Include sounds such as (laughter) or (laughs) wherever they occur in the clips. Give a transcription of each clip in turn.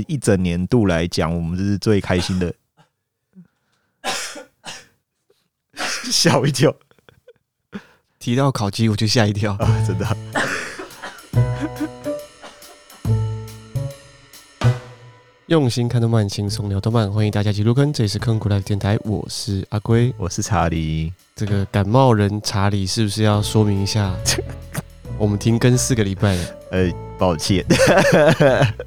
一整年度来讲，我们这是最开心的。(laughs) 吓我一跳！提到烤鸡，我就吓一跳啊！真的。(laughs) 用心看动漫，轻松聊动漫，欢迎大家一起入坑。这里是坑谷来电台，我是阿龟，我是查理。这个感冒人查理是不是要说明一下？(laughs) 我们停更四个礼拜了。呃，抱歉，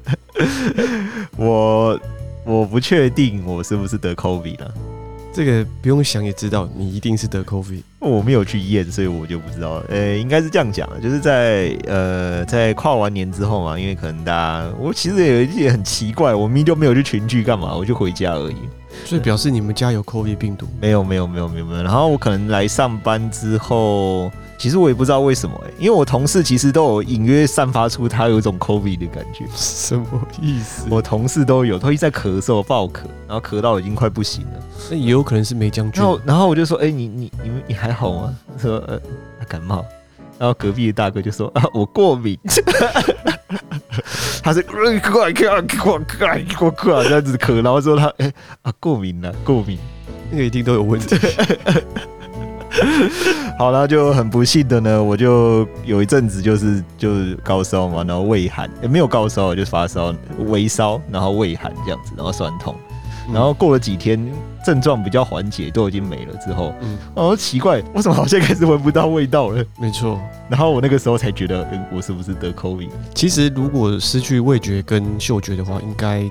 (laughs) 我我不确定我是不是得 COVID 了。这个不用想也知道，你一定是得 COVID。我没有去验，所以我就不知道。呃，应该是这样讲，就是在呃在跨完年之后嘛，因为可能大家，我其实也有一点很奇怪，我明明就没有去群聚干嘛，我就回家而已。所以表示你们家有 COVID 病毒？没有，没有，没有，没有，没有。然后我可能来上班之后。其实我也不知道为什么哎、欸，因为我同事其实都有隐约散发出他有一种 COVID 的感觉。什么意思？我同事都有，他一直在咳嗽、爆咳，然后咳到已经快不行了。那也有可能是梅将军。然后，然后我就说：“哎、欸，你你你你还好吗？”他说：“呃，他感冒。”然后隔壁的大哥就说：“啊，我过敏。(laughs) ”他是过来过来过来过来过来这样子咳，然后说他：“哎、欸、啊，过敏了，过敏。”那个一定都有问题。(laughs) (laughs) 好了，就很不幸的呢，我就有一阵子就是就是高烧嘛，然后胃寒，也、欸、没有高烧，就是发烧、微烧，然后胃寒这样子，然后酸痛，然后过了几天症状比较缓解，都已经没了之后，嗯，哦，奇怪，为什么好像开始闻不到味道了？没错，然后我那个时候才觉得，我是不是得 COVID？其实如果失去味觉跟嗅觉的话，应该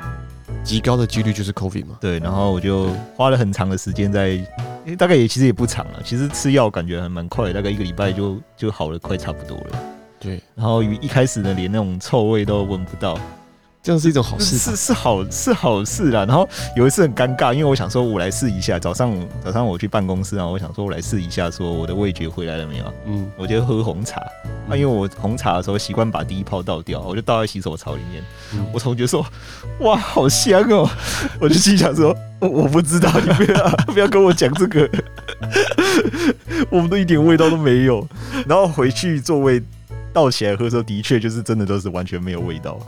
极高的几率就是 COVID 嘛。对，然后我就花了很长的时间在。大概也其实也不长了，其实吃药感觉还蛮快，大概一个礼拜就就好了，快差不多了。对，然后一开始呢，连那种臭味都闻不到。这样是一种好事，是是好是好事啦。然后有一次很尴尬，因为我想说，我来试一下。早上早上我去办公室啊，我想说我来试一下，说我的味觉回来了没有？嗯，我就喝红茶。啊、因为我红茶的时候习惯把第一泡倒掉，我就倒在洗手槽里面。嗯、我同学说：“哇，好香哦！” (laughs) 我就心想说：“我我不知道，你不要 (laughs) 不要跟我讲这个，(laughs) 我们都一点味道都没有。”然后回去座位倒起来喝的时候，的确就是真的都是完全没有味道。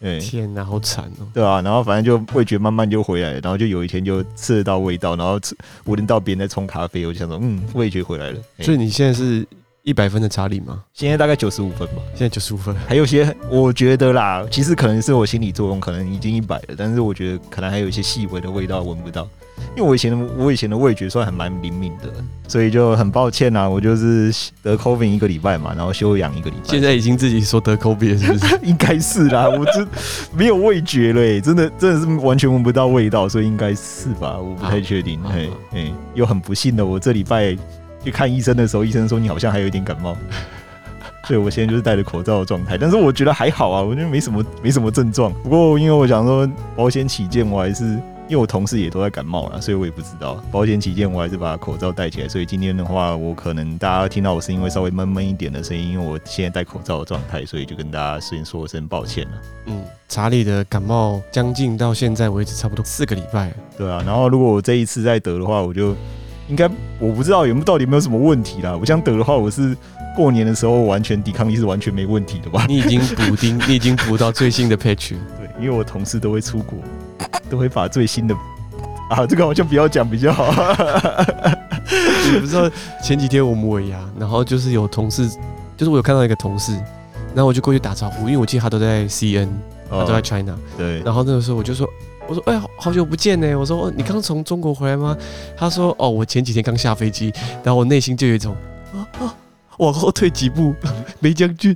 欸、天哪，好惨哦！对啊，然后反正就味觉慢慢就回来了，然后就有一天就吃得到味道，然后我闻得到别人在冲咖啡，我就想说，嗯，味觉回来了。所以你现在是一百分的查理吗？现在大概九十五分吧。现在九十五分，还有些我觉得啦，其实可能是我心理作用，可能已经一百了，但是我觉得可能还有一些细微的味道闻不到。因为我以前的我以前的味觉算还蛮灵敏的，所以就很抱歉啊，我就是得 COVID 一个礼拜嘛，然后休养一个礼拜。现在已经自己说得 COVID 了，是不是？(laughs) 应该是啦，我这没有味觉了，欸，真的真的是完全闻不到味道，所以应该是吧，我不太确定。嘿，嘿，又很不幸的，我这礼拜去看医生的时候，医生说你好像还有一点感冒，(laughs) 所以我现在就是戴着口罩的状态，但是我觉得还好啊，我觉得没什么没什么症状。不过因为我想说保险起见，我还是。因为我同事也都在感冒了，所以我也不知道。保险起见，我还是把口罩戴起来。所以今天的话，我可能大家听到我声音会稍微闷闷一点的声音，因为我现在戴口罩的状态，所以就跟大家先说声抱歉了。嗯，查理的感冒将近到现在为止差不多四个礼拜。对啊，然后如果我这一次再得的话，我就应该我不知道有没有到底有没有什么问题啦。我想得的话，我是过年的时候完全抵抗力是完全没问题的吧？你已经补丁，你已经补到最新的 patch。对，因为我同事都会出国。都会把最新的啊，这个好像不要讲比较好。你不知道前几天我们尾牙，然后就是有同事，就是我有看到一个同事，然后我就过去打招呼，因为我记得他都在 CN，他都在 China。对。然后那个时候我就说，我说，哎、欸，好久不见呢。我说，哦，你刚从中国回来吗？他说，哦，我前几天刚下飞机。然后我内心就有一种，啊啊，往后退几步，霉浆菌。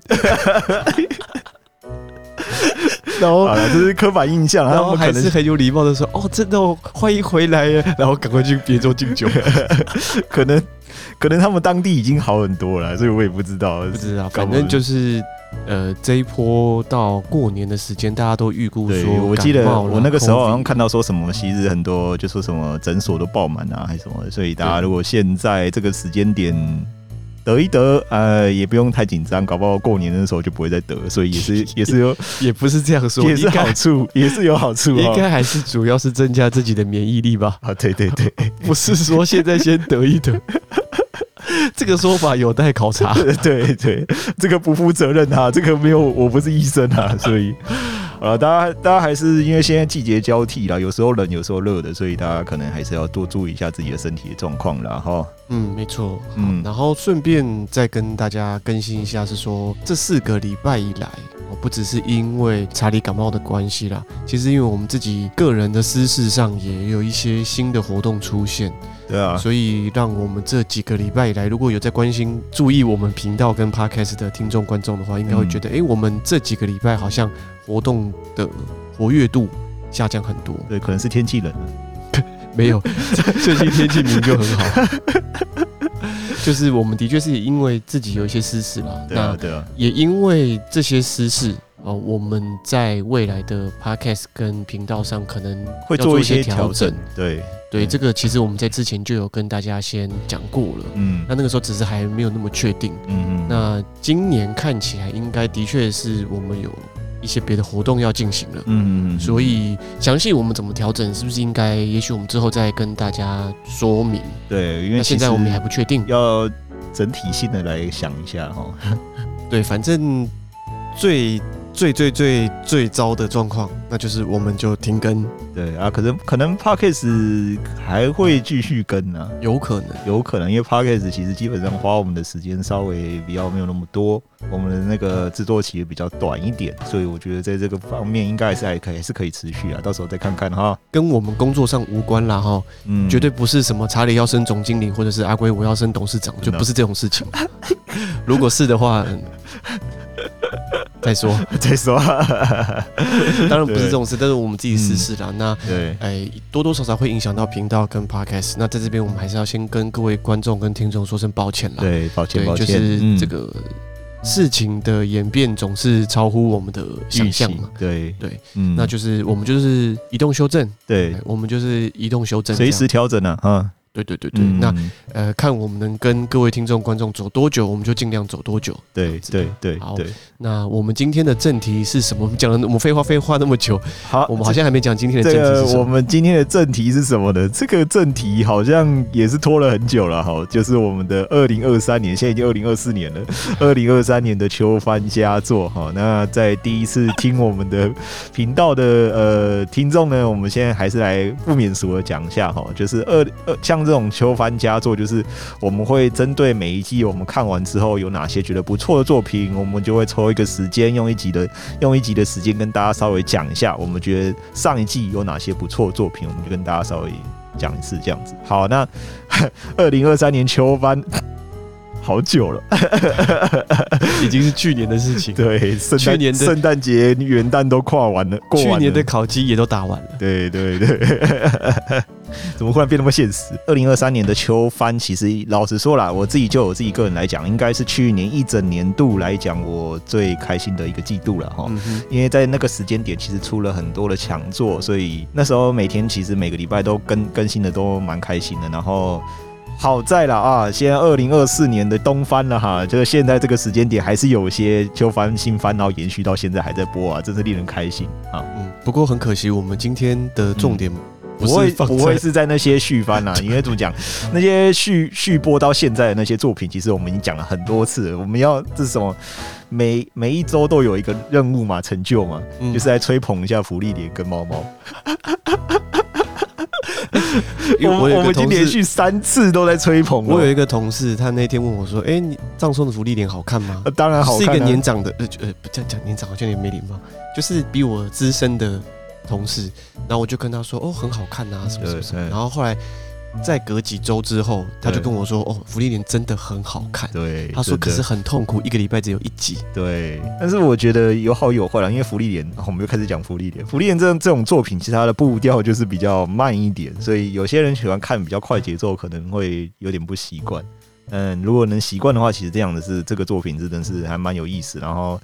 然后好了，这是刻板印象。然后还是很有礼貌的说：“哦，真的哦，欢迎回来呀！”然后赶快去别桌敬酒。(laughs) 可能，可能他们当地已经好很多了，所以我也不知道。不知道，反正就是，呃，这一波到过年的时间，大家都预估说，我记得我那个时候好像看到说什么，昔日很多就说什么诊所都爆满啊，还是什么。所以大家如果现在这个时间点。得一得，呃，也不用太紧张，搞不好过年的时候就不会再得，所以也是 (laughs) 也是有，也不是这样说，也是好处，(laughs) 也是有好处，应该还是主要是增加自己的免疫力吧？啊，对对对，(laughs) 不是说现在先得一得，这个说法有待考察。对对，这个不负责任啊，这个没有，我不是医生啊，所以好了，大家大家还是因为现在季节交替啦，有时候冷，有时候热的，所以大家可能还是要多注意一下自己的身体的状况啦。哈。嗯，没错。嗯，然后顺便再跟大家更新一下，是说这四个礼拜以来，不只是因为查理感冒的关系啦，其实因为我们自己个人的私事上也有一些新的活动出现。对啊，所以让我们这几个礼拜以来，如果有在关心、注意我们频道跟 Podcast 的听众观众的话，应该会觉得，哎、嗯欸，我们这几个礼拜好像活动的活跃度下降很多。对，可能是天气冷了。(laughs) 没有，(laughs) 最近天气明明就很好。(laughs) 就是我们的确是因为自己有一些私事啦，对啊，对啊，也因为这些私事。哦，我们在未来的 podcast 跟频道上可能会做一些调整。对对，这个其实我们在之前就有跟大家先讲过了。嗯，那那个时候只是还没有那么确定。嗯嗯。那今年看起来应该的确是我们有一些别的活动要进行了。嗯嗯。所以详细我们怎么调整，是不是应该？也许我们之后再跟大家说明。对，因为现在我们还不确定，要整体性的来想一下哈。(laughs) 对，反正最。最最最最糟的状况，那就是我们就停更。对啊，可能可能 Podcast 还会继续更呢、啊，有可能，有可能，因为 Podcast 其实基本上花我们的时间稍微比较没有那么多，我们的那个制作期也比较短一点，所以我觉得在这个方面应该还是还可以，还是可以持续啊。到时候再看看哈，跟我们工作上无关啦哈，嗯，绝对不是什么查理要升总经理，或者是阿圭我要升董事长，就不是这种事情。(laughs) 如果是的话。(laughs) 再说。(laughs) 再说，(laughs) 当然不是这种事，但是我们自己试试啦。嗯、那对，哎，多多少少会影响到频道跟 podcast。那在这边，我们还是要先跟各位观众跟听众说声抱歉啦。对，抱歉，抱歉，就是这个事情的演变总是超乎我们的想象嘛。对。对，嗯，那就是我们就是移动修正，对，我们就是移动修正，随时调整呢，啊。对对对对，嗯、那呃，看我们能跟各位听众观众走多久，我们就尽量走多久。对对对，好，对那我们今天的正题是什么？我们讲了，我们废话废话那么久，好，我们好像还没讲今天的正题是什么。这个、我们今天的正题是什么呢？这个正题好像也是拖了很久了哈，就是我们的二零二三年，现在已经二零二四年了，(laughs) 二零二三年的秋番佳作哈。那在第一次听我们的频道的呃听众呢，我们现在还是来不免俗的讲一下哈，就是二二像这种秋番。佳作就是我们会针对每一季我们看完之后有哪些觉得不错的作品，我们就会抽一个时间，用一集的用一集的时间跟大家稍微讲一下，我们觉得上一季有哪些不错的作品，我们就跟大家稍微讲一次这样子。好，那 (laughs) 二零二三年秋番 (laughs) 好久了，(laughs) 已经是去年的事情。对，去年的圣诞节、元旦都跨完了，过完了，去年的烤鸡也都打完了。对对对。(laughs) 怎么忽然变那么现实？二零二三年的秋番，其实老实说啦，我自己就我自己个人来讲，应该是去年一整年度来讲我最开心的一个季度了哈。因为在那个时间点，其实出了很多的强作，所以那时候每天其实每个礼拜都更更新的都蛮开心的。然后好在了啊，现在二零二四年的冬番了哈，就是现在这个时间点还是有些秋番新番，然后延续到现在还在播啊，真是令人开心啊。嗯，不过很可惜，我们今天的重点、嗯。不会不会是在那些续番啊？(laughs) 因为怎么讲，那些续续播到现在的那些作品，其实我们已经讲了很多次了。我们要这是什么？每每一周都有一个任务嘛，成就嘛，嗯、就是来吹捧一下福利莲跟猫猫。我我们已经连续三次都在吹捧。我有一个同事，他那天问我说：“哎、欸，你葬送的福利莲好看吗？”当然好看、啊，是一个年长的呃呃，不这样讲年长好像也没礼貌，就是比我资深的。同事，然后我就跟他说：“哦，很好看呐，什么什么什么。”然后后来再隔几周之后，他就跟我说：“哦，福利莲真的很好看。”对，他说：“可是很痛苦，一个礼拜只有一集。”对，但是我觉得有好有坏啦，因为福利莲，我们又开始讲福利莲。福利莲这这种作品，其实它的步调就是比较慢一点，所以有些人喜欢看比较快节奏，可能会有点不习惯。嗯，如果能习惯的话，其实这样的是这个作品真的是还蛮有意思。然后，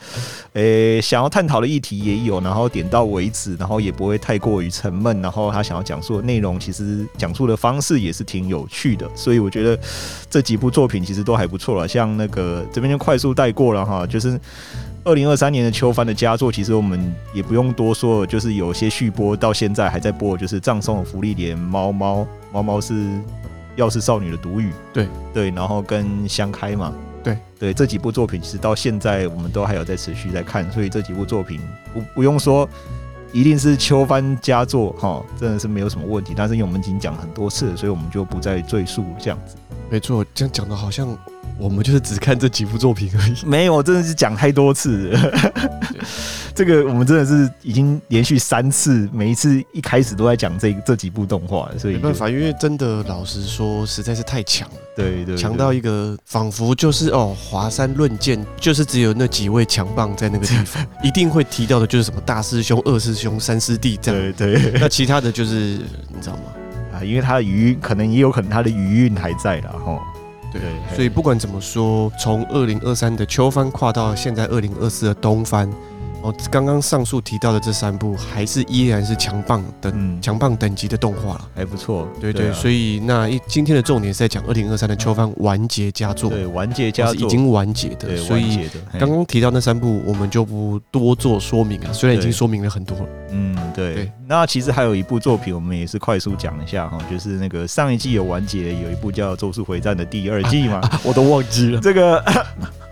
诶、想要探讨的议题也有，然后点到为止，然后也不会太过于沉闷。然后他想要讲述的内容，其实讲述的方式也是挺有趣的。所以我觉得这几部作品其实都还不错了。像那个这边就快速带过了哈，就是二零二三年的秋帆的佳作，其实我们也不用多说，就是有些续播到现在还在播，就是葬送的芙莉莲猫猫猫猫是。钥匙少女的独语，对对，然后跟香开嘛，对对，这几部作品其实到现在我们都还有在持续在看，所以这几部作品不不用说一定是秋帆佳作哈，真的是没有什么问题。但是因为我们已经讲很多次了，所以我们就不再赘述这样子。没错，这样讲的好像。我们就是只看这几部作品而已。没有，真的是讲太多次了。这个我们真的是已经连续三次，每一次一开始都在讲这这几部动画，所以没办法，因为真的老实说，实在是太强了。对对，强到一个仿佛就是哦，华山论剑，就是只有那几位强棒在那个地方，(laughs) 一定会提到的就是什么大师兄、二师兄、三师弟这样。对对，那其他的就是你知道吗？啊，因为他的余韵可能也有可能他的余韵还在了哈。对，所以不管怎么说，从二零二三的秋帆跨到现在二零二四的冬番。哦，刚刚上述提到的这三部还是依然是强棒的强、嗯、棒等级的动画了，还不错。对对，所以那一今天的重点是在讲二零二三的秋番完结佳作，对，完结佳作已经完结的。所以刚刚提到那三部，我们就不多做说明啊，虽然已经说明了很多了。嗯，对，对。那其实还有一部作品，我们也是快速讲一下哈，就是那个上一季有完结，有一部叫《咒术回战》的第二季嘛，啊啊、我都忘记了这个。(laughs)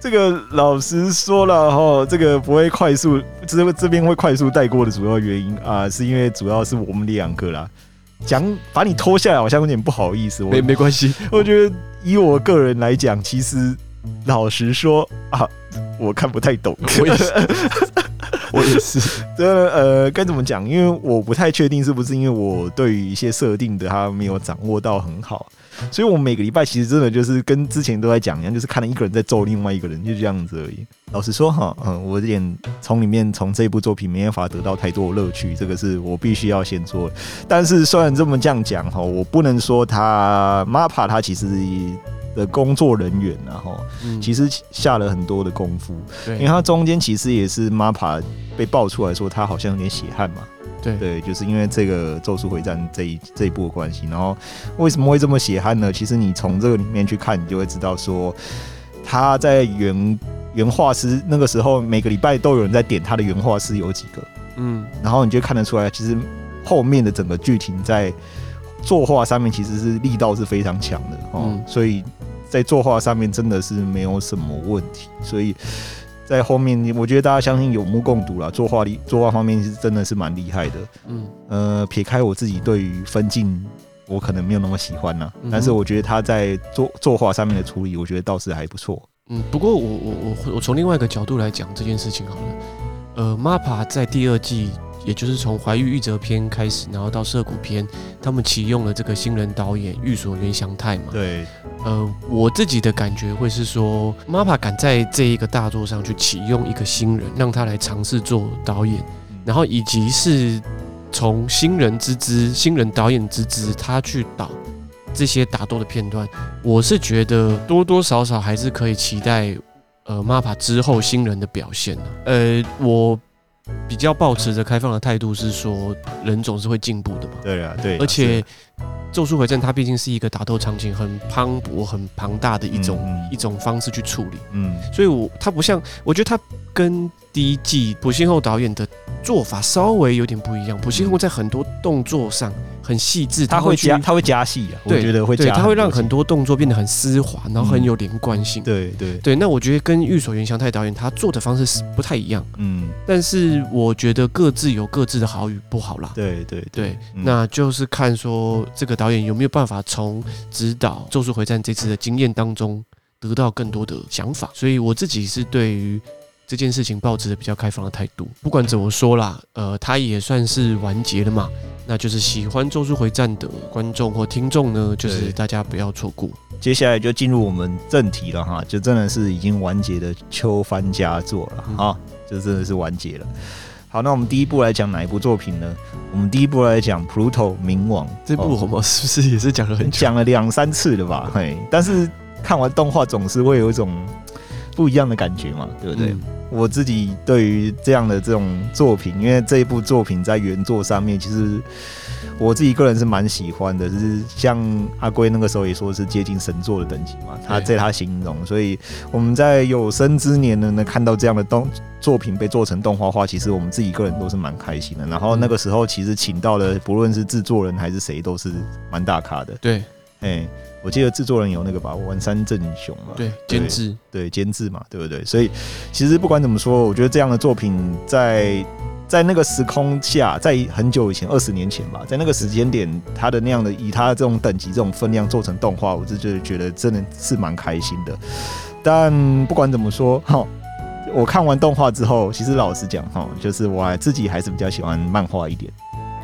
这个老实说了哈，这个不会快速，这这边会快速带过的主要原因啊，是因为主要是我们两个啦，讲把你拖下来好像有点不好意思。我没没关系，我觉得以我个人来讲，其实老实说啊，我看不太懂。(laughs) 我也是，(laughs) 我也是。这呃该怎么讲？因为我不太确定是不是因为我对于一些设定的他没有掌握到很好。所以，我每个礼拜其实真的就是跟之前都在讲一样，就是看了一个人在揍另外一个人，就这样子而已。老实说哈，嗯，我有点从里面从这部作品没办法得到太多乐趣，这个是我必须要先说。但是虽然这么这样讲哈，我不能说他 MAPPA 他其实的工作人员然后其实下了很多的功夫，因为他中间其实也是 MAPPA 被爆出来说他好像有点血汗嘛。对对，就是因为这个《咒术回战》这一这一部的关系，然后为什么会这么血汗呢？其实你从这个里面去看，你就会知道说他在原原画师那个时候，每个礼拜都有人在点他的原画师有几个，嗯，然后你就看得出来，其实后面的整个剧情在作画上面其实是力道是非常强的哦，嗯，所以在作画上面真的是没有什么问题，所以。在后面，我觉得大家相信有目共睹了。作画力，作画方面是真的是蛮厉害的。嗯，呃，撇开我自己对于分镜，我可能没有那么喜欢呐。但是我觉得他在作作画上面的处理，我觉得倒是还不错。嗯，不过我我我我从另外一个角度来讲这件事情好了。呃，MAPPA 在第二季。也就是从《怀玉玉折篇》开始，然后到《涉谷篇》，他们启用了这个新人导演玉所原祥太嘛。对。呃，我自己的感觉会是说，MAPPA 敢在这一个大作上去启用一个新人，让他来尝试做导演，然后以及是从新人之姿、新人导演之姿，他去导这些打斗的片段，我是觉得多多少少还是可以期待，呃，MAPPA 之后新人的表现的。呃，我。比较保持着开放的态度，是说人总是会进步的嘛？对啊，对。而且《咒术回战》它毕竟是一个打斗场景很磅礴、很庞大的一种、嗯、一种方式去处理，嗯，所以我它不像，我觉得它跟第一季朴信厚导演的做法稍微有点不一样。朴信厚在很多动作上。很细致，他会加，他会加戏啊。我觉得会加，他会让很多动作变得很丝滑，然后很有连贯性。对对对，那我觉得跟玉所原祥太导演他做的方式是不太一样。嗯，但是我觉得各自有各自的好与不好啦。对对对，那就是看说这个导演有没有办法从指导《咒术回战》这次的经验当中得到更多的想法。所以我自己是对于这件事情抱持着比较开放的态度。不管怎么说啦，呃，他也算是完结了嘛。那就是喜欢《咒术回战》的观众或听众呢，就是大家不要错过。接下来就进入我们正题了哈，就真的是已经完结的秋番佳作了哈，就真的是完结了。好，那我们第一部来讲哪一部作品呢？我们第一部来讲《Pluto 冥王》这部，我们是不是也是讲了很讲了两三次了吧？嘿，但是看完动画总是会有一种不一样的感觉嘛，对不对？嗯我自己对于这样的这种作品，因为这一部作品在原作上面，其实我自己个人是蛮喜欢的。就是像阿龟那个时候也说是接近神作的等级嘛，他在他形容，所以我们在有生之年呢，能看到这样的动作品被做成动画化，其实我们自己个人都是蛮开心的。然后那个时候其实请到的不论是制作人还是谁，都是蛮大咖的。对，哎。我记得制作人有那个吧，丸山正雄嘛，对，监制，对，监制嘛，对不对？所以其实不管怎么说，我觉得这样的作品在在那个时空下，在很久以前，二十年前吧，在那个时间点，他的那样的以他这种等级、这种分量做成动画，我就觉得觉得真的是蛮开心的。但不管怎么说，(laughs) 哈，我看完动画之后，其实老实讲，哈，就是我还自己还是比较喜欢漫画一点。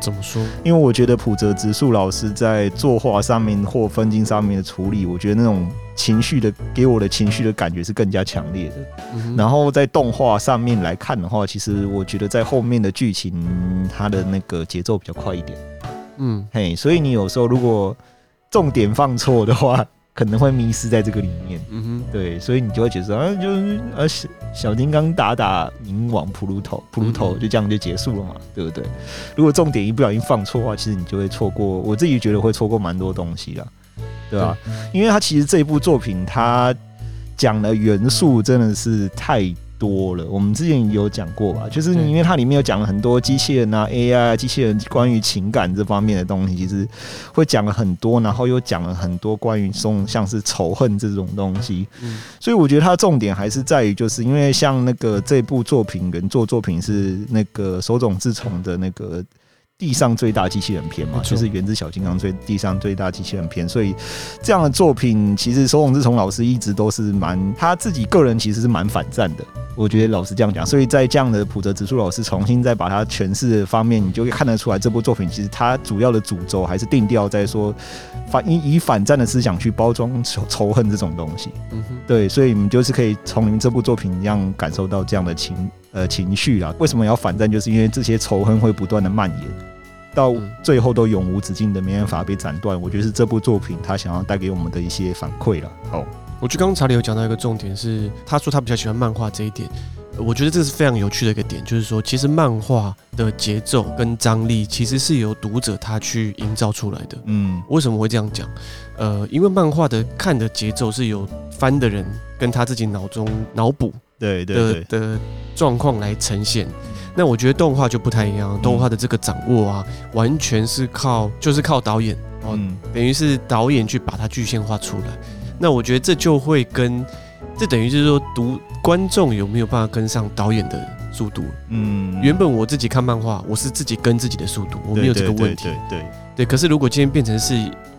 怎么说？因为我觉得普泽直树老师在作画上面或分镜上面的处理，我觉得那种情绪的给我的情绪的感觉是更加强烈的。嗯、然后在动画上面来看的话，其实我觉得在后面的剧情，它的那个节奏比较快一点。嗯，嘿，所以你有时候如果重点放错的话，可能会迷失在这个里面，嗯哼，对，所以你就会觉得啊，就是呃小小金刚打打冥王普鲁头，普鲁头就这样就结束了嘛，对不对？如果重点一不小心放错的话，其实你就会错过，我自己觉得会错过蛮多东西啦，对吧？因为他其实这一部作品，他讲的元素真的是太多了，我们之前有讲过吧，就是因为它里面有讲了很多机器人啊、AI 啊、机器人关于情感这方面的东西，其实会讲了很多，然后又讲了很多关于这种像是仇恨这种东西。嗯，所以我觉得它的重点还是在于，就是因为像那个这部作品原作作品是那个手冢治虫的那个。地上最大机器人篇嘛，就是源自小金刚最地上最大机器人篇，所以这样的作品其实手冢治虫老师一直都是蛮他自己个人其实是蛮反战的，我觉得老师这样讲，所以在这样的普泽直树老师重新再把它诠释的方面，你就会看得出来这部作品其实它主要的主轴还是定调在说反以以反战的思想去包装仇仇恨这种东西，嗯哼，对，所以你们就是可以从您这部作品一样感受到这样的情。呃，情绪啊，为什么要反战？就是因为这些仇恨会不断的蔓延，到最后都永无止境的，没办法被斩断。我觉得是这部作品他想要带给我们的一些反馈了。好，我觉得刚刚查理有讲到一个重点是，他说他比较喜欢漫画这一点，我觉得这是非常有趣的一个点，就是说其实漫画的节奏跟张力其实是由读者他去营造出来的。嗯，为什么会这样讲？呃，因为漫画的看的节奏是由翻的人跟他自己脑中脑补。对对对的状况来呈现，那我觉得动画就不太一样，动画的这个掌握啊，完全是靠就是靠导演哦，等于是导演去把它具现化出来。那我觉得这就会跟这等于就是说，读观众有没有办法跟上导演的速度？嗯，原本我自己看漫画，我是自己跟自己的速度，我没有这个问题。对对对对，可是如果今天变成是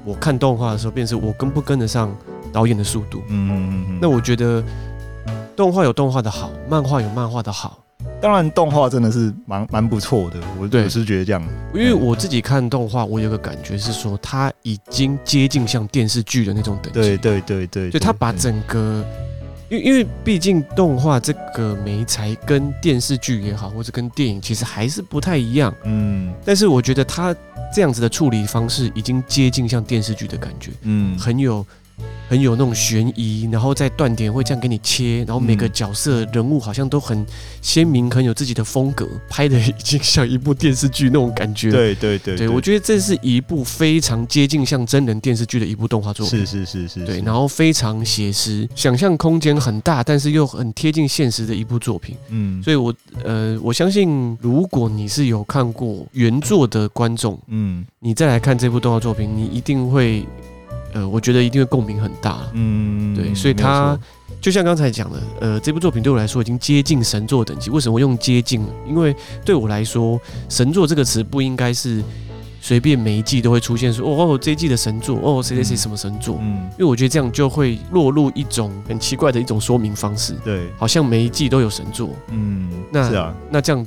我看动画的时候，变成我跟不跟得上导演的速度？嗯嗯嗯，那我觉得。动画有动画的好，漫画有漫画的好。当然，动画真的是蛮蛮不错的。我我是觉得这样，因为我自己看动画，我有个感觉是说，它已经接近像电视剧的那种等级。对对对对，就它把整个，因为因为毕竟动画这个媒材跟电视剧也好，或者跟电影其实还是不太一样。嗯，但是我觉得它这样子的处理方式已经接近像电视剧的感觉。嗯，很有。很有那种悬疑，然后在断点会这样给你切，然后每个角色人物好像都很鲜明，很有自己的风格，拍的已经像一部电视剧那种感觉。对对对，对，我觉得这是一部非常接近像真人电视剧的一部动画作品。是是是是，对，然后非常写实，想象空间很大，但是又很贴近现实的一部作品。嗯，所以我呃，我相信如果你是有看过原作的观众，嗯，你再来看这部动画作品，你一定会。呃，我觉得一定会共鸣很大，嗯，对，所以他就像刚才讲的，呃，这部作品对我来说已经接近神作等级。为什么我用接近？因为对我来说，神作这个词不应该是随便每一季都会出现说，哦，这一季的神作，哦，谁谁谁什么神作，嗯，因为我觉得这样就会落入一种很奇怪的一种说明方式，对，好像每一季都有神作，嗯，那是啊，那这样。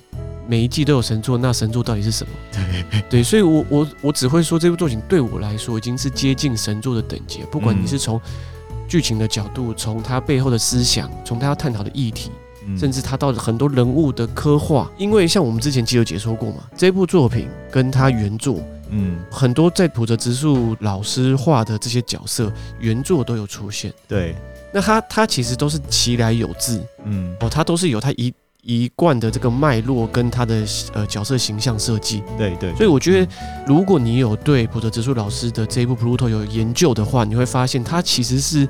每一季都有神作，那神作到底是什么？对对，所以我我我只会说这部作品对我来说已经是接近神作的等级。不管你是从剧情的角度，从它背后的思想，从它要探讨的议题，甚至它到很多人物的刻画。因为像我们之前其实有解说过嘛，这部作品跟它原作，嗯，很多在浦泽直树老师画的这些角色，原作都有出现。对，那他他其实都是其来有自，嗯，哦，他都是有他一。一贯的这个脉络跟他的呃角色形象设计，对对，所以我觉得如果你有对普泽直树老师的这一部《Pluto》有研究的话，你会发现他其实是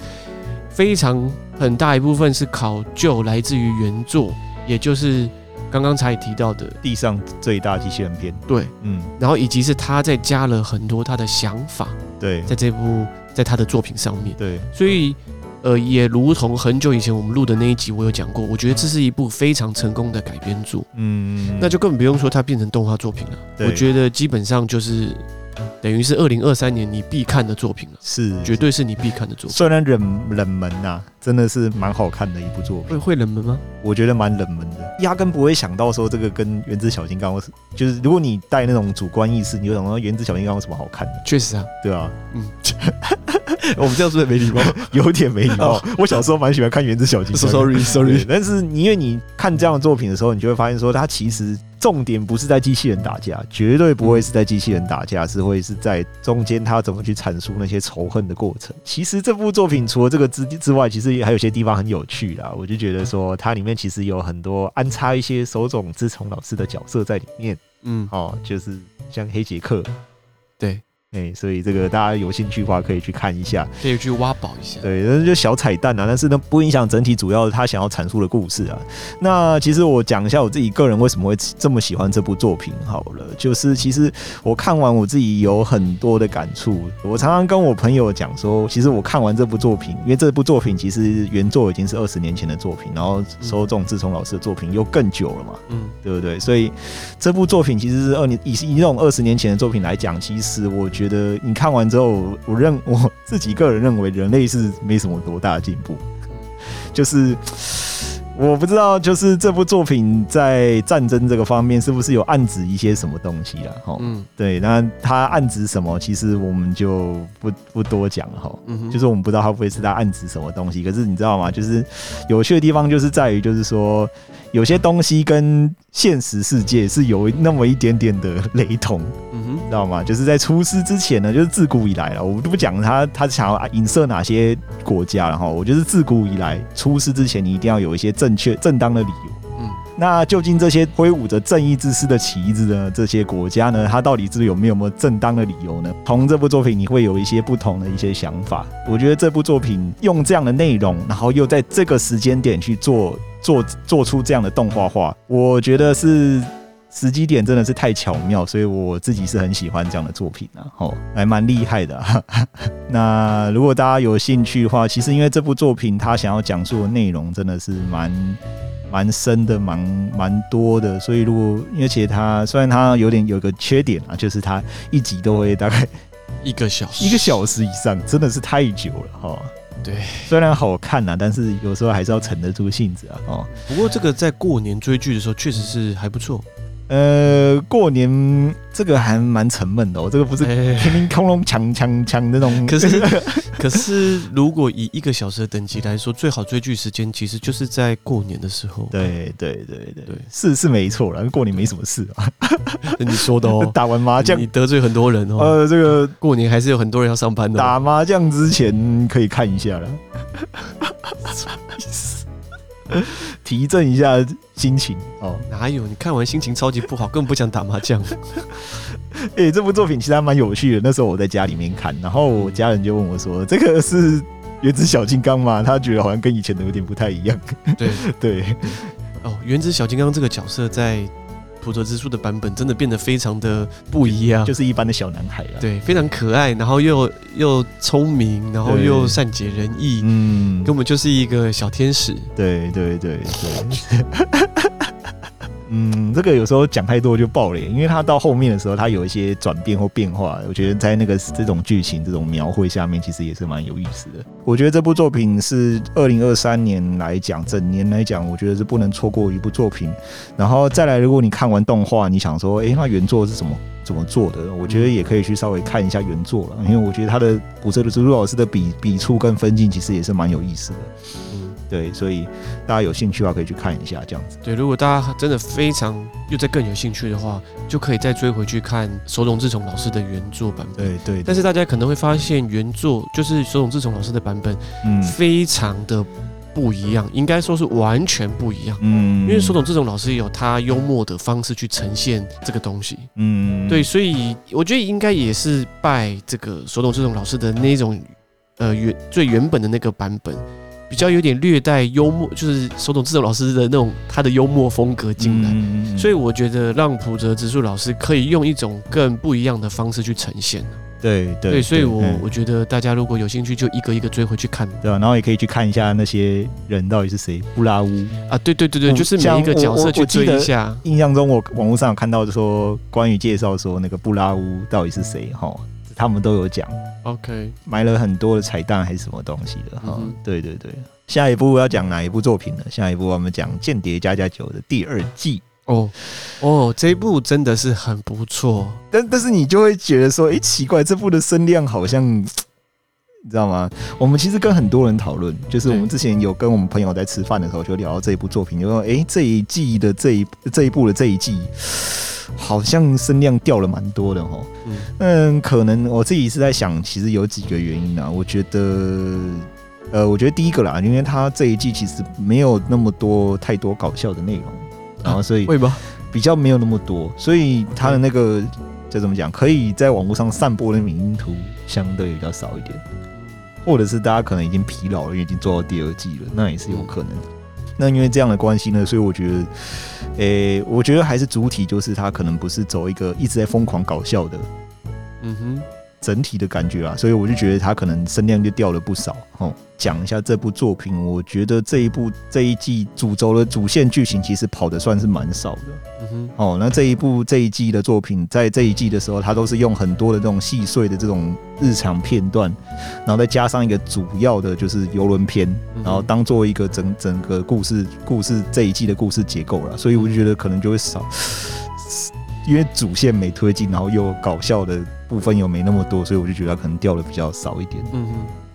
非常很大一部分是考究来自于原作，也就是刚刚才提到的地上最大机器人片，对，嗯，然后以及是他在加了很多他的想法，对，在这部在他的作品上面，对，所以呃，也如同很久以前我们录的那一集，我有讲过，我觉得这是一部非常成功的改编作，嗯，那就更不用说它变成动画作品了，我觉得基本上就是。等于是二零二三年你必看的作品了，是绝对是你必看的作品。虽然冷冷门呐、啊，真的是蛮好看的一部作品。会会冷门吗？我觉得蛮冷门的，压根不会想到说这个跟《原子小金刚》就是如果你带那种主观意识，你会想说《原子小金刚》有什么好看的？确实啊，对啊，嗯，(laughs) 我们这样说没礼貌，(laughs) 有点没礼貌。我小时候蛮喜欢看《原子小金刚》，(laughs) sorry sorry，但是因为你看这样的作品的时候，你就会发现说它其实。重点不是在机器人打架，绝对不会是在机器人打架，是会是在中间他怎么去阐述那些仇恨的过程。其实这部作品除了这个之之外，其实也还有些地方很有趣啦。我就觉得说，它里面其实有很多安插一些手冢治虫老师的角色在里面。嗯，哦，就是像黑杰克，对。哎、欸，所以这个大家有兴趣的话，可以去看一下，可以去挖宝一下。对，那就小彩蛋啊，但是呢，不影响整体主要他想要阐述的故事啊。那其实我讲一下我自己个人为什么会这么喜欢这部作品好了，就是其实我看完我自己有很多的感触。我常常跟我朋友讲说，其实我看完这部作品，因为这部作品其实原作已经是二十年前的作品，然后手塚治虫老师的作品又更久了嘛，嗯，对不对？所以这部作品其实是二年以以这种二十年前的作品来讲，其实我。觉得你看完之后，我认 (laughs) 我自己个人认为，人类是没什么多大的进步，就是。我不知道，就是这部作品在战争这个方面是不是有暗指一些什么东西了？哈，嗯，对，那他暗指什么，其实我们就不 (laughs) 不多讲了哈。嗯，就是我们不知道他会不会是在暗指什么东西。可是你知道吗？就是有趣的地方就是在于，就是说有些东西跟现实世界是有那么一点点的雷同。知道吗？就是在出师之前呢，就是自古以来了，我都不讲他他想要影射哪些国家，然后我觉得自古以来出师之前，你一定要有一些正。确正当的理由，嗯，那究竟这些挥舞着正义之师的旗子的这些国家呢？它到底是有没有没有正当的理由呢？从这部作品你会有一些不同的一些想法。我觉得这部作品用这样的内容，然后又在这个时间点去做做做出这样的动画化，我觉得是时机点真的是太巧妙，所以我自己是很喜欢这样的作品啊，哦，还蛮厉害的啊。(laughs) 那如果大家有兴趣的话，其实因为这部作品他想要讲述的内容真的是蛮蛮深的，蛮蛮多的，所以如果而且他虽然他有点有个缺点啊，就是他一集都会大概一个小时，一个小时以上，真的是太久了哈。对，虽然好看呐，但是有时候还是要沉得住性子啊。哦，不过这个在过年追剧的时候确实是还不错。呃，过年这个还蛮沉闷的哦，这个不是乒乒乓乓抢抢抢那种。可是，(laughs) 可是如果以一个小时的等级来说，最好追剧时间其实就是在过年的时候。对对对对对，是是没错啦，过年没什么事啊。(laughs) 你说的哦，(laughs) 打完麻将你得罪很多人哦。呃，这个过年还是有很多人要上班的。打麻将之前可以看一下了。(laughs) 提振一下心情哦，哪有？你看完心情超级不好，(laughs) 根本不想打麻将。哎、欸，这部作品其实还蛮有趣的。那时候我在家里面看，然后我家人就问我说：“这个是原子小金刚吗？”他觉得好像跟以前的有点不太一样。对 (laughs) 对，哦，原子小金刚这个角色在。浦泽直树的版本真的变得非常的不一样，就是一般的小男孩啊，对，非常可爱，然后又又聪明，然后又善解人意，嗯，根本就是一个小天使，对对对对。嗯，这个有时候讲太多就爆雷，因为他到后面的时候，他有一些转变或变化，我觉得在那个这种剧情、这种描绘下面，其实也是蛮有意思的。我觉得这部作品是二零二三年来讲，整年来讲，我觉得是不能错过一部作品。然后再来，如果你看完动画，你想说，诶，那原作是怎么怎么做的？我觉得也可以去稍微看一下原作了，因为我觉得他的古泽直树老师的笔笔触跟分镜，其实也是蛮有意思的。对，所以大家有兴趣的话，可以去看一下这样子。对，如果大家真的非常又再更有兴趣的话，就可以再追回去看手冢治虫老师的原作版本。对对，对。但是大家可能会发现，原作就是手冢治虫老师的版本，嗯，非常的不一样，应该说是完全不一样。嗯。因为手冢治虫老师有他幽默的方式去呈现这个东西。嗯。对，所以我觉得应该也是拜这个手冢治虫老师的那种呃原最原本的那个版本。比较有点略带幽默，就是手冢治虫老师的那种他的幽默风格进来，嗯、所以我觉得让浦泽直树老师可以用一种更不一样的方式去呈现。对对对，所以我我觉得大家如果有兴趣，就一个一个追回去看，对吧？然后也可以去看一下那些人到底是谁，布拉乌啊，对对对对，就是每一个角色去追一下。印象中我网络上有看到说关于介绍说那个布拉乌到底是谁哈，他们都有讲。OK，埋了很多的彩蛋还是什么东西的哈？对对对，下一部要讲哪一部作品呢？下一部我们讲《间谍加加九》的第二季。哦哦，这一部真的是很不错，但但是你就会觉得说，哎、欸，奇怪，这部的声量好像，你知道吗？我们其实跟很多人讨论，就是我们之前有跟我们朋友在吃饭的时候，就聊到这一部作品，就说，哎、欸，这一季的这一这一部的这一季，好像声量掉了蛮多的哦。嗯，可能我自己是在想，其实有几个原因啊。我觉得，呃，我觉得第一个啦，因为他这一季其实没有那么多太多搞笑的内容。然后，所以会吧比较没有那么多，所以他的那个就怎么讲，可以在网络上散播的迷因图相对比较少一点，或者是大家可能已经疲劳了，因为已经做到第二季了，那也是有可能。那因为这样的关系呢，所以我觉得，诶，我觉得还是主体就是他可能不是走一个一直在疯狂搞笑的，嗯哼。整体的感觉啊，所以我就觉得他可能声量就掉了不少。哦，讲一下这部作品，我觉得这一部这一季主轴的主线剧情其实跑的算是蛮少的。嗯哼。哦，那这一部这一季的作品，在这一季的时候，它都是用很多的这种细碎的这种日常片段，然后再加上一个主要的就是游轮篇，然后当做一个整整个故事故事这一季的故事结构了。所以我就觉得可能就会少，因为主线没推进，然后又搞笑的。部分又没那么多，所以我就觉得它可能掉的比较少一点。嗯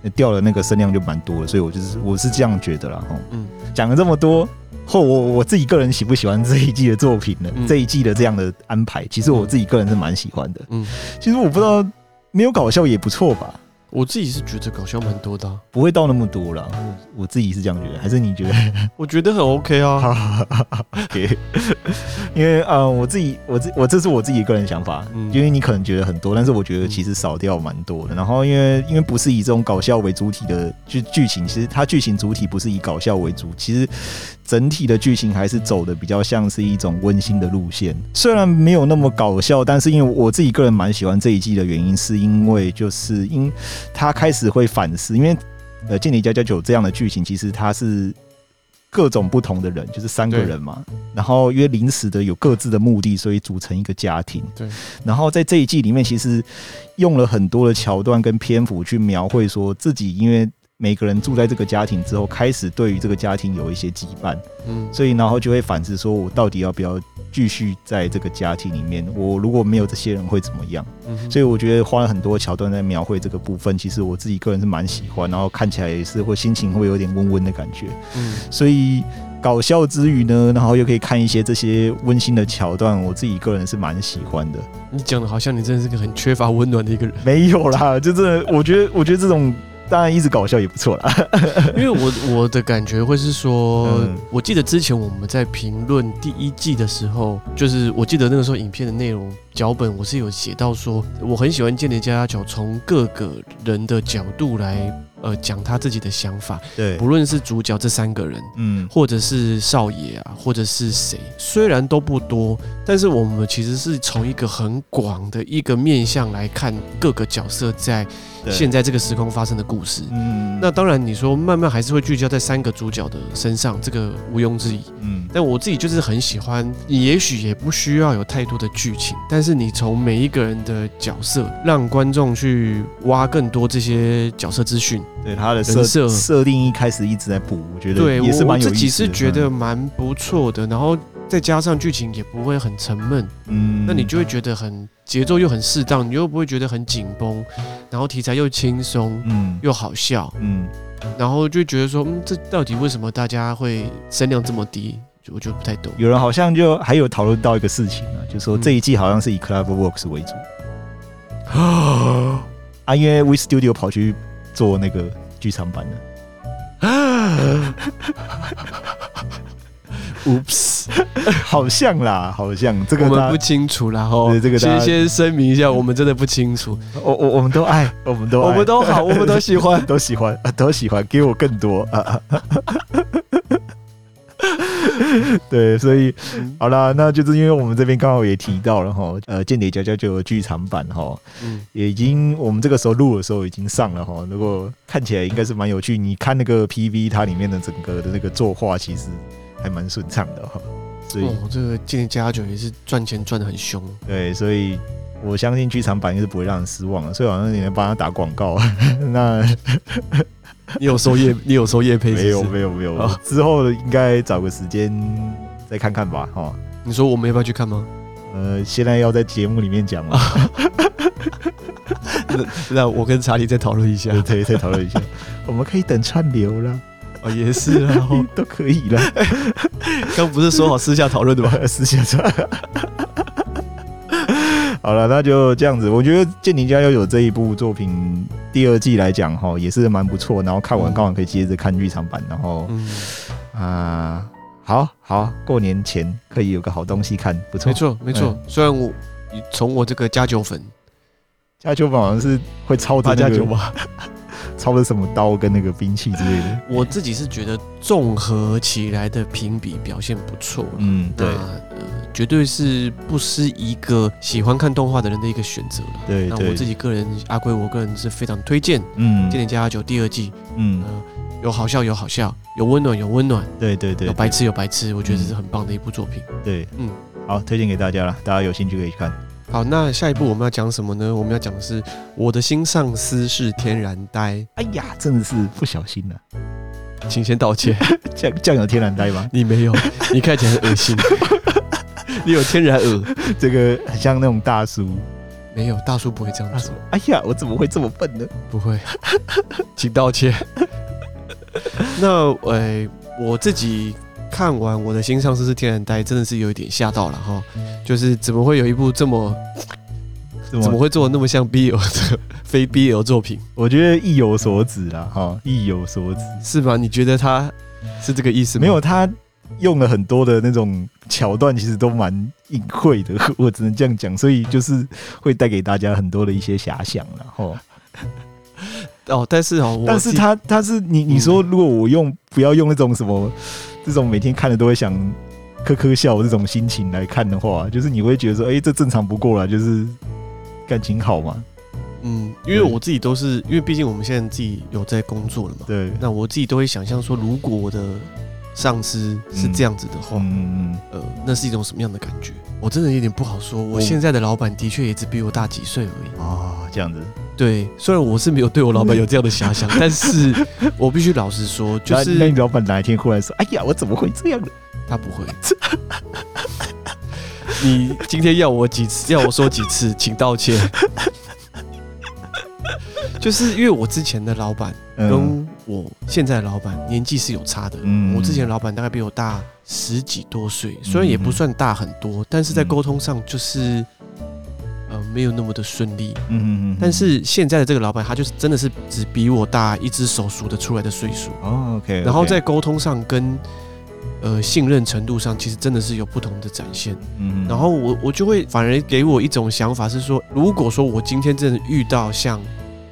嗯，掉了那个声量就蛮多的，所以我就是我是这样觉得啦。哈，嗯，讲了这么多后，我我自己个人喜不喜欢这一季的作品呢？嗯、这一季的这样的安排，其实我自己个人是蛮喜欢的。嗯，其实我不知道没有搞笑也不错吧。我自己是觉得搞笑蛮多的，啊，不会到那么多啦。我我自己是这样觉得，还是你觉得？(laughs) 我觉得很 OK 啊。OK，因为呃，我自己我这我这是我自己个人想法，嗯，因为你可能觉得很多，但是我觉得其实少掉蛮多的。然后因为因为不是以这种搞笑为主体的剧剧情，其实它剧情主体不是以搞笑为主，其实。整体的剧情还是走的比较像是一种温馨的路线，虽然没有那么搞笑，但是因为我自己个人蛮喜欢这一季的原因，是因为就是因他开始会反思，因为呃《间谍家家酒》这样的剧情，其实他是各种不同的人，就是三个人嘛，然后因为临时的有各自的目的，所以组成一个家庭。对，然后在这一季里面，其实用了很多的桥段跟篇幅去描绘说自己因为。每个人住在这个家庭之后，开始对于这个家庭有一些羁绊，嗯，所以然后就会反思说，我到底要不要继续在这个家庭里面？我如果没有这些人会怎么样？嗯，所以我觉得花了很多桥段在描绘这个部分，其实我自己个人是蛮喜欢，然后看起来也是会心情会有点温温的感觉，嗯，所以搞笑之余呢，然后又可以看一些这些温馨的桥段，我自己个人是蛮喜欢的。你讲的好像你真的是个很缺乏温暖的一个人，没有啦，就真的，我觉得，我觉得这种。当然，一直搞笑也不错啦。(laughs) 因为我我的感觉会是说，嗯、我记得之前我们在评论第一季的时候，就是我记得那个时候影片的内容脚本，我是有写到说，我很喜欢《间谍加加酒》，从各个人的角度来。呃，讲他自己的想法，对，不论是主角这三个人，嗯，或者是少爷啊，或者是谁，虽然都不多，但是我们其实是从一个很广的一个面向来看各个角色在现在这个时空发生的故事。嗯，那当然你说慢慢还是会聚焦在三个主角的身上，这个毋庸置疑。嗯，但我自己就是很喜欢，你也许也不需要有太多的剧情，但是你从每一个人的角色，让观众去挖更多这些角色资讯。对他的设设定一开始一直在补，我觉得也是蛮有意思的。我自己是觉得蛮不错的，然后再加上剧情也不会很沉闷，嗯，那你就会觉得很节奏又很适当，你又不会觉得很紧绷，然后题材又轻松，嗯，又好笑，嗯，然后就觉得说，嗯，这到底为什么大家会声量这么低？我就不太懂。有人好像就还有讨论到一个事情啊，就是说这一季好像是以 CloverWorks 为主，啊，(gasps) 啊，因为 We Studio 跑去。做那个剧场版的，(laughs) Oops，(laughs) 好像啦，好像这个我们不清楚啦。哈。这个先先声明一下，我们真的不清楚。我我我们都爱，我们都我们都好，(laughs) 我们都喜欢，都喜欢，都喜欢，给我更多啊！(laughs) 对，所以好啦，那就是因为我们这边刚好也提到了哈，呃，《间谍家家酒》的剧场版哈，嗯，也已经我们这个时候录的时候已经上了哈。如果看起来应该是蛮有趣，你看那个 PV，它里面的整个的那个作画其实还蛮顺畅的哈。所以，哦，这个《间谍家家酒》也是赚钱赚的很凶。对，所以我相信剧场版应该是不会让人失望的。所以好像你能帮他打广告，(laughs) 那。你有收业？你有收业配是是？没有，没有，没有。哦、之后应该找个时间再看看吧。哈，你说我们要不要去看吗？呃，现在要在节目里面讲吗？(laughs) 那那我跟查理再讨论一下，对，再讨论一下。(laughs) 我们可以等串流了。哦，也是啊，(laughs) 都可以了。(laughs) 刚不是说好私下讨论的吗？(laughs) 私下讨论。好了，那就这样子。我觉得《建宁家要有》这一部作品第二季来讲，哈，也是蛮不错。然后看完刚好可以接着看剧场版。然后，啊，好好过年前可以有个好东西看，不错。没错，没错。虽然我从我这个加酒粉，加酒粉好像是会操着加酒吧，操了什么刀跟那个兵器之类的。我自己是觉得综合起来的评比表现不错。嗯，对。绝对是不失一个喜欢看动画的人的一个选择了。对，那我自己个人，阿龟，我个人是非常推荐。嗯，《间谍家家酒》第二季，嗯，有好笑有好笑，有温暖有温暖。对对对，有白痴有白痴，我觉得这是很棒的一部作品。对，嗯，好，推荐给大家了，大家有兴趣可以去看。好，那下一步我们要讲什么呢？我们要讲的是我的新上司是天然呆。哎呀，真的是不小心了，请先道歉。这样这样有天然呆吗？你没有，你看起来很恶心。(laughs) 你有天然耳，这个很像那种大叔。没有，大叔不会这样做。哎呀，我怎么会这么笨呢？不会，请道歉。(laughs) 那，呃、欸，我自己看完我的新上司是天然呆，真的是有一点吓到了哈。就是怎么会有一部这么，怎么会做的那么像 BL 的 (laughs) 非 BL 作品？我觉得意有所指啦，哈，意有所指，是吧？你觉得他是这个意思吗？没有他。用了很多的那种桥段，其实都蛮隐晦的，(laughs) 我只能这样讲，所以就是会带给大家很多的一些遐想，了，哈哦，但是哦，但是他他是你你说，如果我用不要用那种什么这种每天看了都会想呵呵笑这种心情来看的话，就是你会觉得说，哎、欸，这正常不过了，就是感情好嘛？嗯，因为我自己都是因为毕竟我们现在自己有在工作了嘛，对，那我自己都会想象说，如果我的上司是这样子的话，嗯，呃，那是一种什么样的感觉？我真的有点不好说。我现在的老板的确也只比我大几岁而已。哦，这样子。对，虽然我是没有对我老板有这样的遐想，但是 (laughs) 我必须老实说，就是那你老板哪一天忽然说：“哎呀，我怎么会这样呢？”他不会。(laughs) 你今天要我几次？要我说几次？请道歉。(laughs) 就是因为我之前的老板跟我现在的老板年纪是有差的。我之前的老板大概比我大十几多岁，虽然也不算大很多，但是在沟通上就是呃没有那么的顺利。嗯，但是现在的这个老板，他就是真的是只比我大一只手数得出来的岁数。哦，OK。然后在沟通上跟呃信任程度上，其实真的是有不同的展现。嗯。然后我我就会反而给我一种想法是说，如果说我今天真的遇到像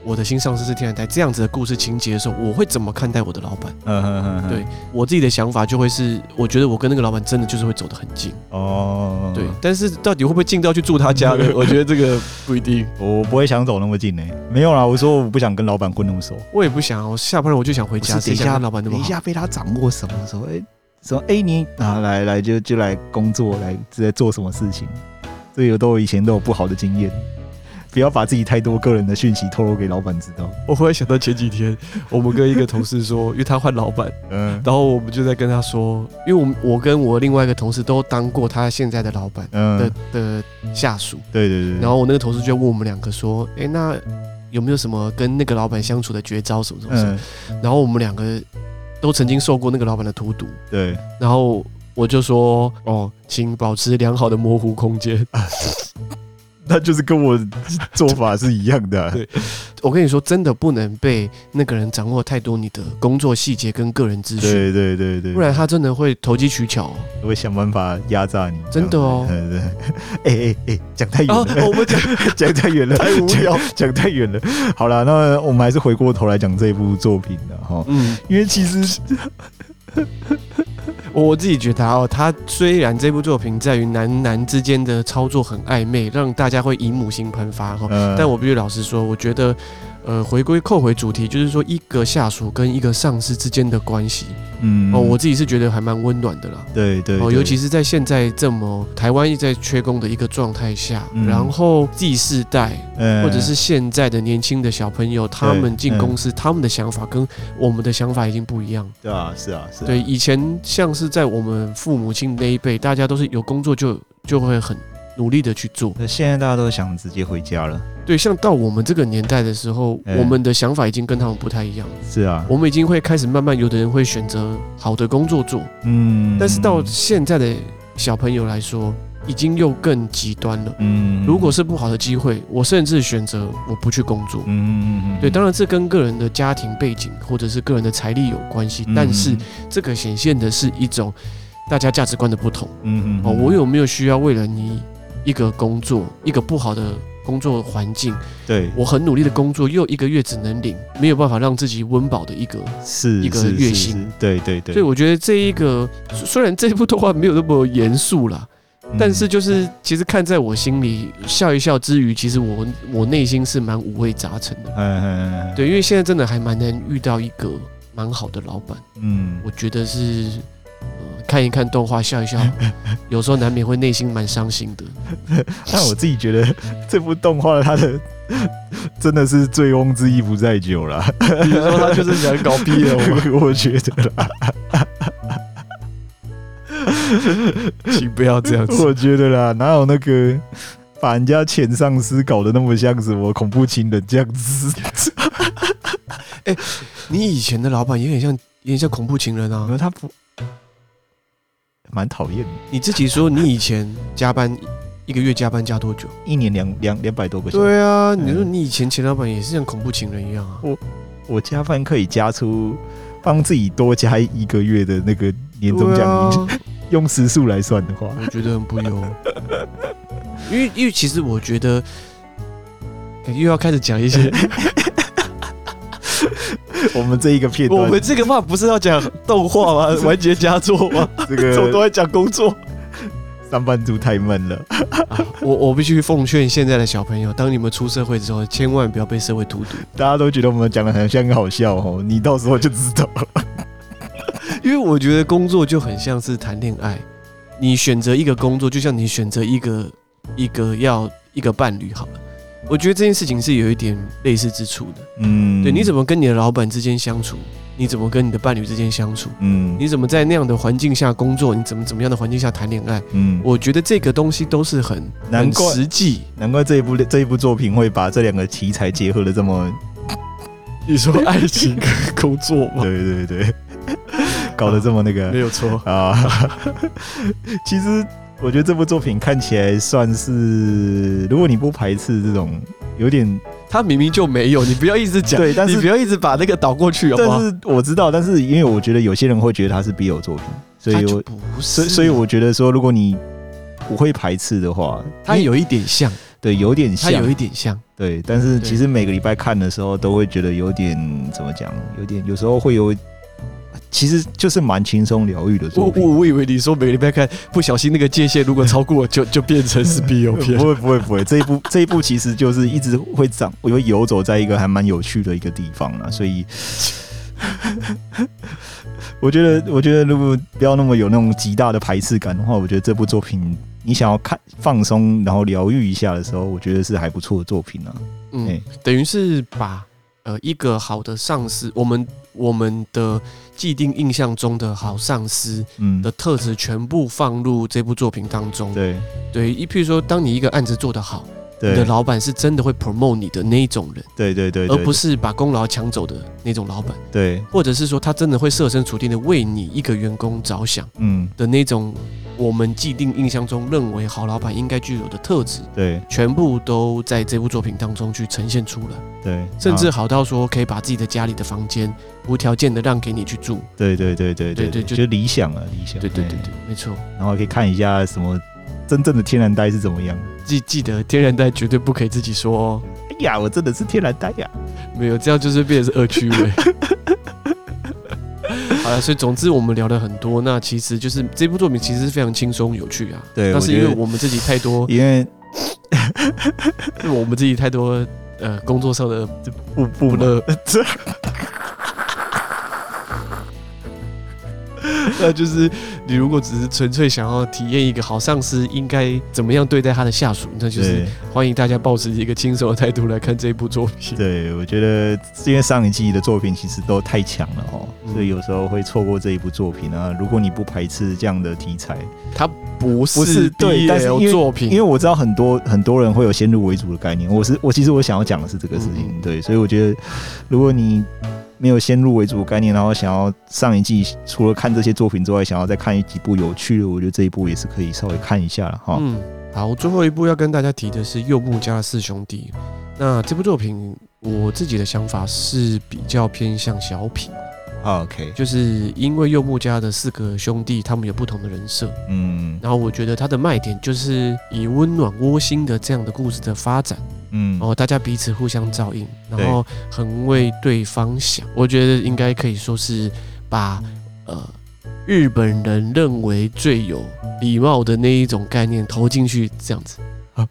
我的新上司是天然呆这样子的故事情节的时候，我会怎么看待我的老板？嗯对我自己的想法就会是，我觉得我跟那个老板真的就是会走得很近哦。对，但是到底会不会近到去住他家呢？(laughs) 我觉得这个不一定。我不会想走那么近呢。没有啦，我说我不想跟老板混那么熟。我也不想，我下班了我就想回家。等一下老板？等一下被他掌握什么时候？哎，说哎你啊来来就就来工作来在做什么事情？这个都我以前都有不好的经验。不要把自己太多个人的讯息透露给老板知道。我忽然想到前几天，我们跟一个同事说，因为他换老板，(laughs) 嗯，然后我们就在跟他说，因为我们我跟我另外一个同事都当过他现在的老板的、嗯、的下属，对对对。然后我那个同事就问我们两个说，哎，那有没有什么跟那个老板相处的绝招什么什么？嗯、然后我们两个都曾经受过那个老板的荼毒，对。然后我就说，哦，请保持良好的模糊空间。(laughs) 那就是跟我做法是一样的、啊。对，我跟你说，真的不能被那个人掌握太多你的工作细节跟个人资讯。对对对对，不然他真的会投机取巧、哦，会想办法压榨你。真的哦。对对。(laughs) 哎哎哎，讲太远了，哦、我们讲 (laughs) 讲太远了，太无聊，讲太远了。好了，那我们还是回过头来讲这一部作品的哈。嗯，因为其实。我自己觉得哦，他虽然这部作品在于男男之间的操作很暧昧，让大家会以母心喷发哈，但我必须老实说，我觉得。呃，回归扣回主题，就是说一个下属跟一个上司之间的关系，嗯，哦，我自己是觉得还蛮温暖的啦。对对，哦，尤其是在现在这么台湾一直在缺工的一个状态下，嗯、然后 Z 世代，或者是现在的年轻的小朋友，他们进公司，他们的想法跟我们的想法已经不一样。对啊，是啊，是啊。对，以前像是在我们父母亲那一辈，大家都是有工作就就会很。努力的去做，那现在大家都想直接回家了。对，像到我们这个年代的时候，欸、我们的想法已经跟他们不太一样。是啊，我们已经会开始慢慢，有的人会选择好的工作做。嗯，但是到现在的小朋友来说，已经又更极端了。嗯，如果是不好的机会，我甚至选择我不去工作。嗯，对，当然这跟个人的家庭背景或者是个人的财力有关系，但是这个显现的是一种大家价值观的不同。嗯嗯，哦，我有没有需要为了你？一个工作，一个不好的工作环境，对，我很努力的工作，又一个月只能领没有办法让自己温饱的一个是一个月薪，对对对。所以我觉得这一个虽然这部动画没有那么严肃啦，嗯、但是就是其实看在我心里笑一笑之余，其实我我内心是蛮五味杂陈的。嗯嗯嗯，对，因为现在真的还蛮难遇到一个蛮好的老板。嗯，我觉得是。看一看动画，笑一笑，(laughs) 有时候难免会内心蛮伤心的。但我自己觉得这部动画它的 (laughs) 真的是醉翁之意不在酒啦。比如说他就是想搞 BL，(laughs) 我觉得啦。请不要这样子。我觉得啦，哪有那个把人家前上司搞得那么像什么恐怖情人这样子？哎、欸，你以前的老板也很像，也很像恐怖情人啊。他不。蛮讨厌的。你自己说，你以前加班一个月加班加多久？一年两两两百多个小时。对啊，你说你以前前老板也是像恐怖情人一样啊。我我加班可以加出帮自己多加一个月的那个年终奖金，啊、(laughs) 用时数来算的话，我觉得很不优。(laughs) 因为因为其实我觉得又要开始讲一些。我们这一个片段，我们这个话不是要讲动画吗？(laughs) 完结佳作吗？这个怎么都在讲工作？上班族太闷了。我我必须奉劝现在的小朋友，当你们出社会之后，千万不要被社会荼毒。大家都觉得我们讲的很像很好笑哦，你到时候就知道了。(laughs) 因为我觉得工作就很像是谈恋爱，你选择一个工作，就像你选择一个一个要一个伴侣好了。我觉得这件事情是有一点类似之处的，嗯，对，你怎么跟你的老板之间相处？你怎么跟你的伴侣之间相处？嗯，你怎么在那样的环境下工作？你怎么怎么样的环境下谈恋爱？嗯，我觉得这个东西都是很难实际，难怪这一部这一部作品会把这两个题材结合的这么，(laughs) 你说爱情跟工作吗？对 (laughs) 对对，(laughs) 搞得这么那个，没有错啊，其实。我觉得这部作品看起来算是，如果你不排斥这种有点，他明明就没有，你不要一直讲，对，但是你不要一直把那个倒过去好不好？但是我知道，但是因为我觉得有些人会觉得他是 BL 作品，所以我所以所以我觉得说，如果你不会排斥的话，它有一点像，对，有点像，它有一点像，对，但是其实每个礼拜看的时候都会觉得有点怎么讲，有点有时候会有。其实就是蛮轻松疗愈的作品。我我我以为你说每个礼拜看，不小心那个界限如果超过，就 (laughs) 就变成是片。(laughs) 不会不会不会，这一部这一部其实就是一直会长，我会游走在一个还蛮有趣的一个地方啦。所以，(laughs) 我觉得我觉得如果不要那么有那种极大的排斥感的话，我觉得这部作品你想要看放松然后疗愈一下的时候，我觉得是还不错的作品啊。嗯，欸、等于是把。呃，一个好的上司，我们我们的既定印象中的好上司，嗯，的特质全部放入这部作品当中。对对，一譬如说，当你一个案子做得好，你的老板是真的会 promote 你的那一种人，对对对，而不是把功劳抢走的那种老板，对，或者是说他真的会设身处地的为你一个员工着想，嗯。的那种。我们既定印象中认为好老板应该具有的特质，对，全部都在这部作品当中去呈现出来，对，甚至好到说可以把自己的家里的房间无条件的让给你去住，对对对对对对，就理想啊理想，对对对对，没错。然后可以看一下什么真正的天然呆是怎么样，记记得天然呆绝对不可以自己说哦。哎呀，我真的是天然呆呀，没有这样就是变成是恶趣味。(laughs) 好了，所以总之我们聊了很多，那其实就是这部作品其实是非常轻松有趣啊。对，那是因为我们自己太多，因为 (laughs) 因为我们自己太多呃工作上的不不乐。(laughs) 那就是你如果只是纯粹想要体验一个好上司应该怎么样对待他的下属，那就是欢迎大家保持一个轻松的态度来看这一部作品。对，我觉得因为上一季的作品其实都太强了哦，所以有时候会错过这一部作品啊。如果你不排斥这样的题材，它不是不是对，但是作品，因为我知道很多很多人会有先入为主的概念。我是我其实我想要讲的是这个事情，对，所以我觉得如果你。没有先入为主的概念，然后想要上一季除了看这些作品之外，想要再看几部有趣的，我觉得这一部也是可以稍微看一下了哈。嗯，好，最后一部要跟大家提的是柚木家的四兄弟。那这部作品，我自己的想法是比较偏向小品。OK，就是因为柚木家的四个兄弟，他们有不同的人设，嗯，然后我觉得它的卖点就是以温暖窝心的这样的故事的发展，嗯，然后大家彼此互相照应，然后很为对方想，我觉得应该可以说是把呃日本人认为最有礼貌的那一种概念投进去，这样子啊。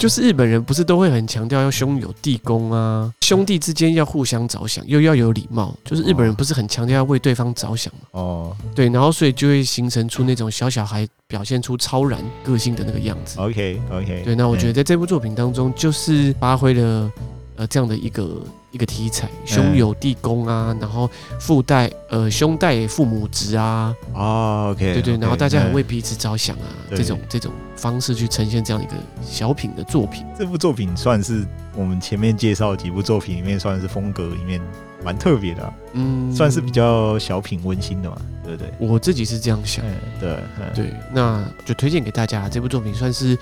就是日本人不是都会很强调要兄友弟恭啊，兄弟之间要互相着想，又要有礼貌。就是日本人不是很强调要为对方着想吗？哦，对，然后所以就会形成出那种小小孩表现出超然个性的那个样子。OK OK，对，那我觉得在这部作品当中，就是发挥了呃这样的一个。一个题材，兄友弟恭啊，然后父代呃兄代父母职啊，哦，OK，对对，然后大家很为彼此着想啊，这种这种方式去呈现这样一个小品的作品。这部作品算是我们前面介绍几部作品里面算是风格里面蛮特别的，嗯，算是比较小品温馨的嘛，对不对？我自己是这样想，对对，那就推荐给大家这部作品算是。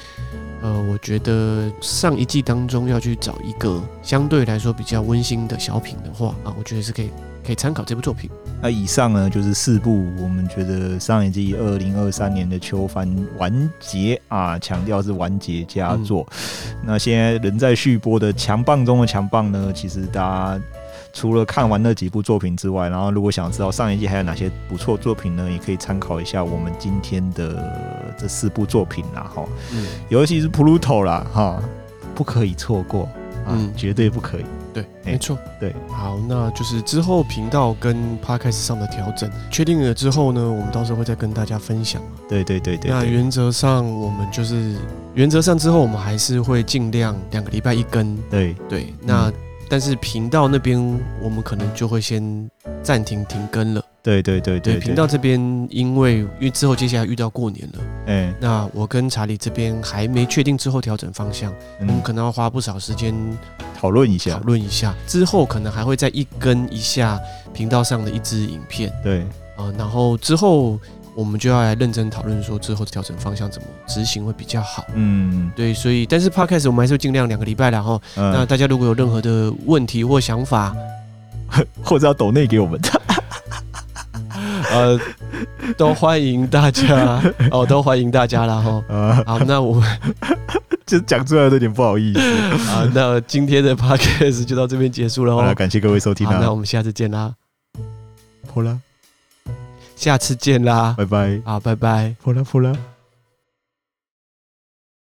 呃，我觉得上一季当中要去找一个相对来说比较温馨的小品的话啊，我觉得是可以可以参考这部作品。那以上呢就是四部我们觉得上一季二零二三年的秋番完结啊，强调是完结佳作。嗯、那现在仍在续播的强棒中的强棒呢，其实大家。除了看完那几部作品之外，然后如果想知道上一季还有哪些不错作品呢，也可以参考一下我们今天的这四部作品啦，哈，嗯，尤其是 Pluto 啦，哈，不可以错过，啊、嗯，绝对不可以，对，没错，对，好，那就是之后频道跟 Podcast 上的调整确定了之后呢，我们到时候会再跟大家分享，对对对对，那原则上我们就是原则上之后我们还是会尽量两个礼拜一更，对。对，那。嗯但是频道那边，我们可能就会先暂停停更了。对对对对，频道这边，因为因为之后接下来遇到过年了，哎，那我跟查理这边还没确定之后调整方向，我们可能要花不少时间讨论一下，讨论一下之后可能还会再一更一下频道上的一支影片。对，啊，然后之后。我们就要来认真讨论说之后的调整方向怎么执行会比较好。嗯，对，所以但是 Podcast 我们还是会尽量两个礼拜，然后、嗯、那大家如果有任何的问题或想法，(laughs) 或者要抖内给我们的，(laughs) 呃，都欢迎大家哦，都欢迎大家了哈。(laughs) 好，那我们就讲出来有点不好意思。啊，那今天的 Podcast 就到这边结束了哦。感谢各位收听，好，那我们下次见啦。好了。下次见啦，拜拜。好，拜拜。服了，服了。